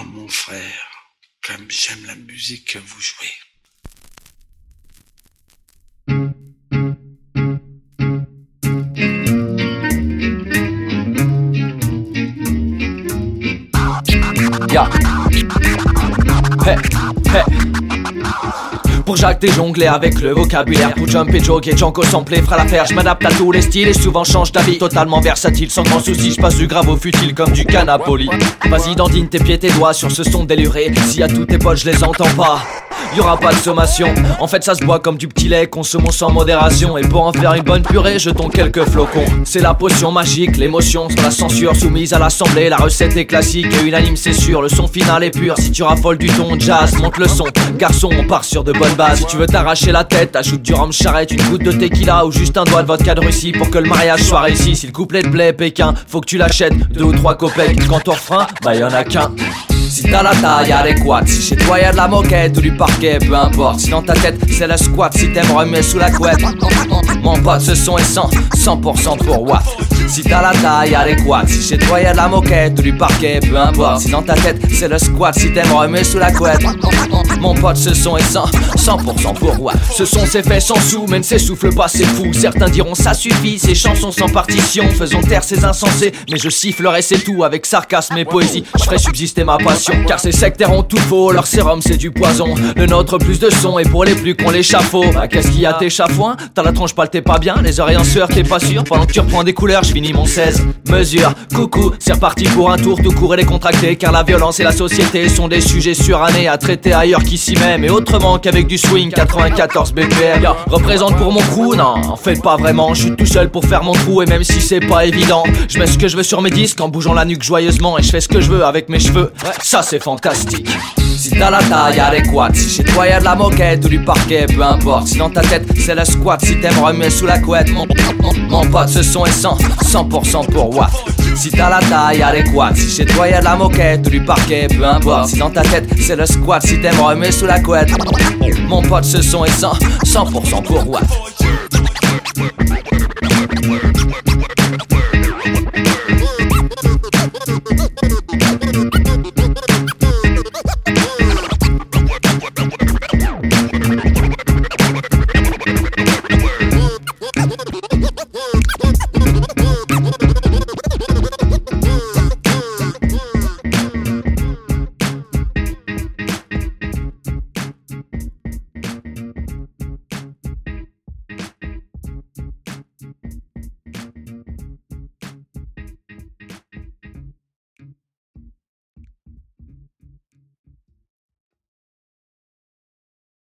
Oh mon frère, comme j'aime la musique que vous jouez. Pour Jacques t'es jonglé avec le vocabulaire Pour jump et jog et Django samplé fera l'affaire Je m'adapte à tous les styles et souvent change d'avis. Totalement versatile sans grand souci Je passe du grave au futile comme du canapoli Vas-y dandine tes pieds tes doigts sur ce son déluré. Si à tous tes potes je les entends pas y aura pas de sommation. En fait, ça se boit comme du petit lait, consommons sans modération. Et pour en faire une bonne purée, jetons quelques flocons. C'est la potion magique, l'émotion sans la censure, soumise à l'assemblée. La recette est classique et unanime, c'est sûr. Le son final est pur. Si tu raffoles du ton jazz, monte le son. Garçon, on part sur de bonnes bases. Si tu veux t'arracher la tête, ajoute du rhum charrette, une goutte de tequila ou juste un doigt de vodka de Russie pour que le mariage soit réussi. Si le couplet te plaît, Pékin, faut que tu l'achètes. Deux ou trois copecs. Quand on refrain, bah y'en a qu'un. Si t'as la taille adéquate, si chez toi y'a de la moquette ou du parquet, peu importe. Si dans ta tête c'est le squat, si t'aimes remettre sous la couette. Mon pote, ce son est 100, 100% pour what Si t'as la taille adéquate, si chez toi y'a de la moquette ou du parquet, peu importe. Si dans ta tête c'est le squat, si t'aimes remettre sous la couette. Mon pote, ce son est 100, 100% pour what Ce son s'est fait sans sous, mais ne s'essouffle pas, c'est fou. Certains diront ça suffit, ces chansons sans partition. Faisons taire ces insensés, mais je sifflerai c'est tout avec sarcasme et poésie. Je ferai subsister ma passion. Car ces sectaires ont tout faux, leur sérum c'est du poison. Le nôtre plus de son et pour les plus qu'on l'échafaud. Bah qu'est-ce qu'il y a tes chafouins T'as la tronche pâle t'es pas bien, les oreilles en sueur t'es pas sûr. Pendant que tu reprends des couleurs, je finis mon 16. Mesure, coucou, c'est reparti pour un tour tout court et décontracté. Car la violence et la société sont des sujets surannés à traiter ailleurs qu'ici même. Et autrement qu'avec du swing 94 BPM. Représente pour mon crew, non, en fait pas vraiment. Je suis tout seul pour faire mon trou et même si c'est pas évident, je mets ce que je veux sur mes disques en bougeant la nuque joyeusement et je fais ce que je veux avec mes cheveux. Ça c'est fantastique. Si t'as la taille adéquate, si chez toi y'a de la moquette ou du parquet, peu importe. Si dans ta tête c'est le squat, si t'aimes remettre sous la couette, mon, pote, ce son est 100, 100% pour what Si t'as la taille adéquate, si chez toi y'a de la moquette ou du parquet, peu importe. Si dans ta tête c'est le squat, si t'aimes remettre sous la couette, mon pote, ce son est 100, 100% pour what